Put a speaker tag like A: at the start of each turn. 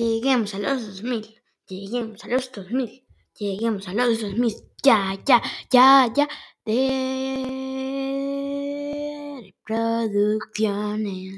A: Lleguemos a los 2000. Lleguemos a los 2000. Lleguemos a los 2000. Ya, ya, ya, ya. De reproducciones.